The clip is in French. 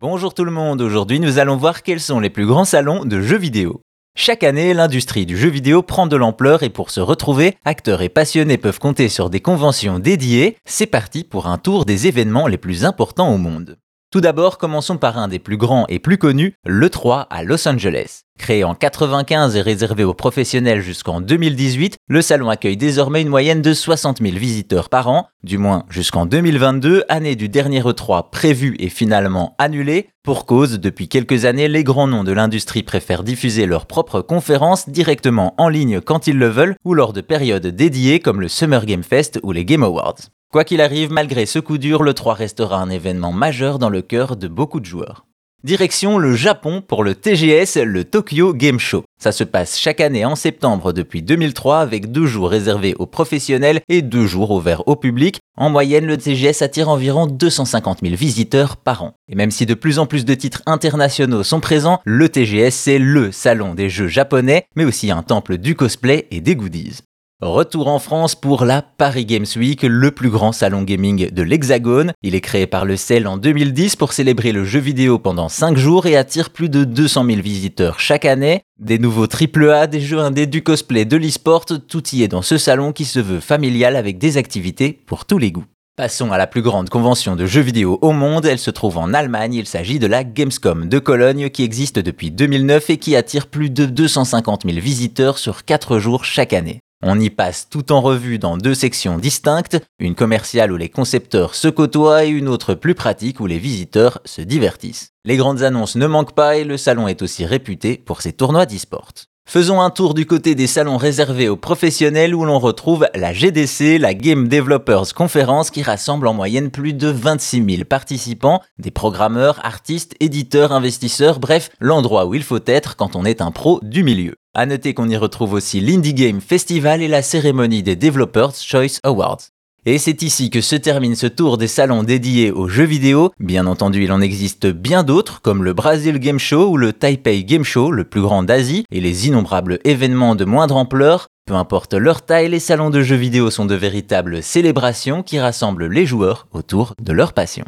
Bonjour tout le monde, aujourd'hui nous allons voir quels sont les plus grands salons de jeux vidéo. Chaque année, l'industrie du jeu vidéo prend de l'ampleur et pour se retrouver, acteurs et passionnés peuvent compter sur des conventions dédiées. C'est parti pour un tour des événements les plus importants au monde. Tout d'abord, commençons par un des plus grands et plus connus, l'E3 à Los Angeles. Créé en 95 et réservé aux professionnels jusqu'en 2018, le salon accueille désormais une moyenne de 60 000 visiteurs par an, du moins jusqu'en 2022, année du dernier E3 prévu et finalement annulé. Pour cause, depuis quelques années, les grands noms de l'industrie préfèrent diffuser leurs propres conférences directement en ligne quand ils le veulent ou lors de périodes dédiées comme le Summer Game Fest ou les Game Awards. Quoi qu'il arrive, malgré ce coup dur, le 3 restera un événement majeur dans le cœur de beaucoup de joueurs. Direction le Japon pour le TGS, le Tokyo Game Show. Ça se passe chaque année en septembre depuis 2003 avec deux jours réservés aux professionnels et deux jours ouverts au public. En moyenne, le TGS attire environ 250 000 visiteurs par an. Et même si de plus en plus de titres internationaux sont présents, le TGS c'est LE salon des jeux japonais, mais aussi un temple du cosplay et des goodies. Retour en France pour la Paris Games Week, le plus grand salon gaming de l'Hexagone. Il est créé par le CEL en 2010 pour célébrer le jeu vidéo pendant 5 jours et attire plus de 200 000 visiteurs chaque année. Des nouveaux AAA, des jeux indés, du cosplay, de l'e-sport, tout y est dans ce salon qui se veut familial avec des activités pour tous les goûts. Passons à la plus grande convention de jeux vidéo au monde, elle se trouve en Allemagne, il s'agit de la Gamescom de Cologne qui existe depuis 2009 et qui attire plus de 250 000 visiteurs sur 4 jours chaque année. On y passe tout en revue dans deux sections distinctes, une commerciale où les concepteurs se côtoient et une autre plus pratique où les visiteurs se divertissent. Les grandes annonces ne manquent pas et le salon est aussi réputé pour ses tournois d'e-sport. Faisons un tour du côté des salons réservés aux professionnels où l'on retrouve la GDC, la Game Developers Conference qui rassemble en moyenne plus de 26 000 participants, des programmeurs, artistes, éditeurs, investisseurs, bref, l'endroit où il faut être quand on est un pro du milieu. À noter qu'on y retrouve aussi l'Indie Game Festival et la cérémonie des Developers Choice Awards. Et c'est ici que se termine ce tour des salons dédiés aux jeux vidéo. Bien entendu, il en existe bien d'autres, comme le Brazil Game Show ou le Taipei Game Show, le plus grand d'Asie, et les innombrables événements de moindre ampleur. Peu importe leur taille, les salons de jeux vidéo sont de véritables célébrations qui rassemblent les joueurs autour de leur passion.